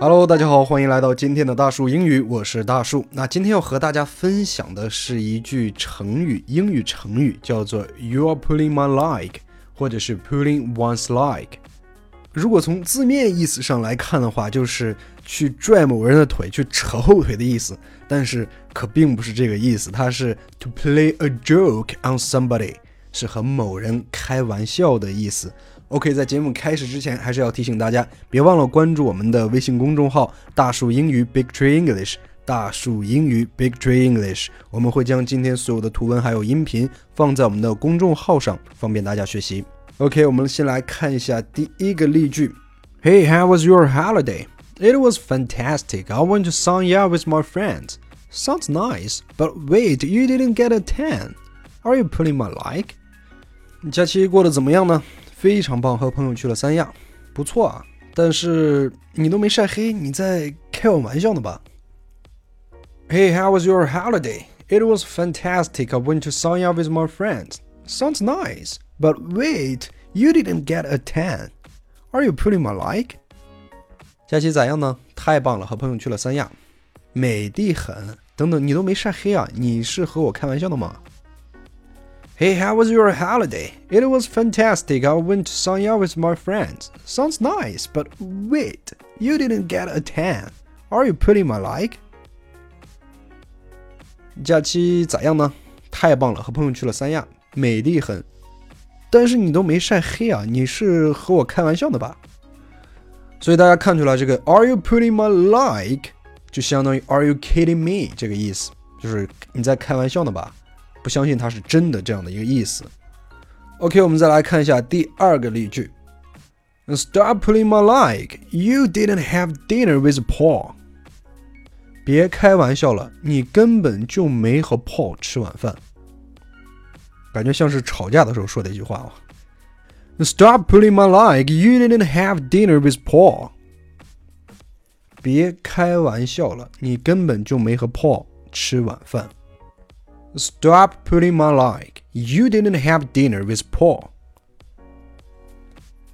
Hello，大家好，欢迎来到今天的大树英语，我是大树。那今天要和大家分享的是一句成语，英语成语叫做 "You are pulling my leg"，或者是 "pulling one's leg"。如果从字面意思上来看的话，就是去拽某人的腿，去扯后腿的意思。但是可并不是这个意思，它是 to play a joke on somebody，是和某人开玩笑的意思。OK，在节目开始之前，还是要提醒大家，别忘了关注我们的微信公众号“大树英语 Big Tree English”。大树英语 Big Tree English，我们会将今天所有的图文还有音频放在我们的公众号上，方便大家学习。OK，我们先来看一下第一个例句：Hey, how was your holiday? It was fantastic. I went to Sanya with my friends. Sounds nice, but wait, you didn't get a tan. Are you pulling my leg? 假期过得怎么样呢？非常棒，和朋友去了三亚，不错啊。但是你都没晒黑，你在开我玩笑呢吧？Hey, how was your holiday? It was fantastic. I went to Sanya with my friends. Sounds nice, but wait, you didn't get a tan. Are you pulling my leg? 假期咋样呢？太棒了，和朋友去了三亚，美的很。等等，你都没晒黑啊？你是和我开玩笑的吗 ？Hey, how was your holiday? It was fantastic. I went to Sanya with my friends. Sounds nice, but wait, you didn't get a tan. Are you putting my like? 假期咋样呢？太棒了，和朋友去了三亚，美丽很。但是你都没晒黑啊，你是和我开玩笑的吧？所以大家看出来，这个 Are you putting my like 就相当于 Are you kidding me 这个意思，就是你在开玩笑呢吧？不相信它是真的这样的一个意思。OK，我们再来看一下第二个例句：Stop pulling my leg. You didn't have dinner with Paul. 别开玩笑了，你根本就没和 Paul 吃晚饭。感觉像是吵架的时候说的一句话啊。Stop pulling my leg. You didn't have dinner with Paul. 别开玩笑了，你根本就没和 Paul 吃晚饭。Stop putting my leg. You didn't have dinner with Paul.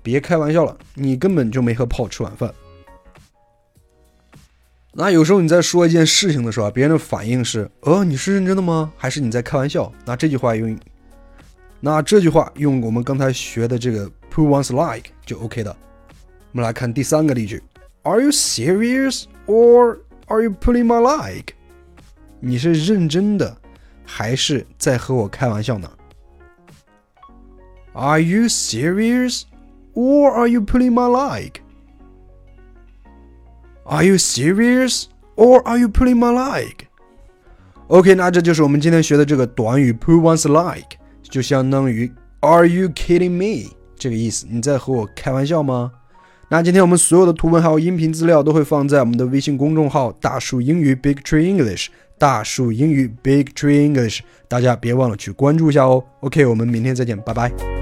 别开玩笑了，你根本就没和 Paul 吃晚饭。那有时候你在说一件事情的时候啊，别人的反应是：哦，你是认真的吗？还是你在开玩笑？那这句话用，那这句话用我们刚才学的这个 put one's like 就 OK 的。我们来看第三个例句：Are you serious or are you pulling my leg？你是认真的？还是在和我开玩笑呢？Are you serious, or are you pulling my leg? Are you serious, or are you pulling my leg? OK，那这就是我们今天学的这个短语 pull one's leg，就相当于 Are you kidding me？这个意思，你在和我开玩笑吗？那今天我们所有的图文还有音频资料都会放在我们的微信公众号“大树英语 Big Tree English”。 大树英语 Big Tree English，大家别忘了去关注一下哦。OK，我们明天再见，拜拜。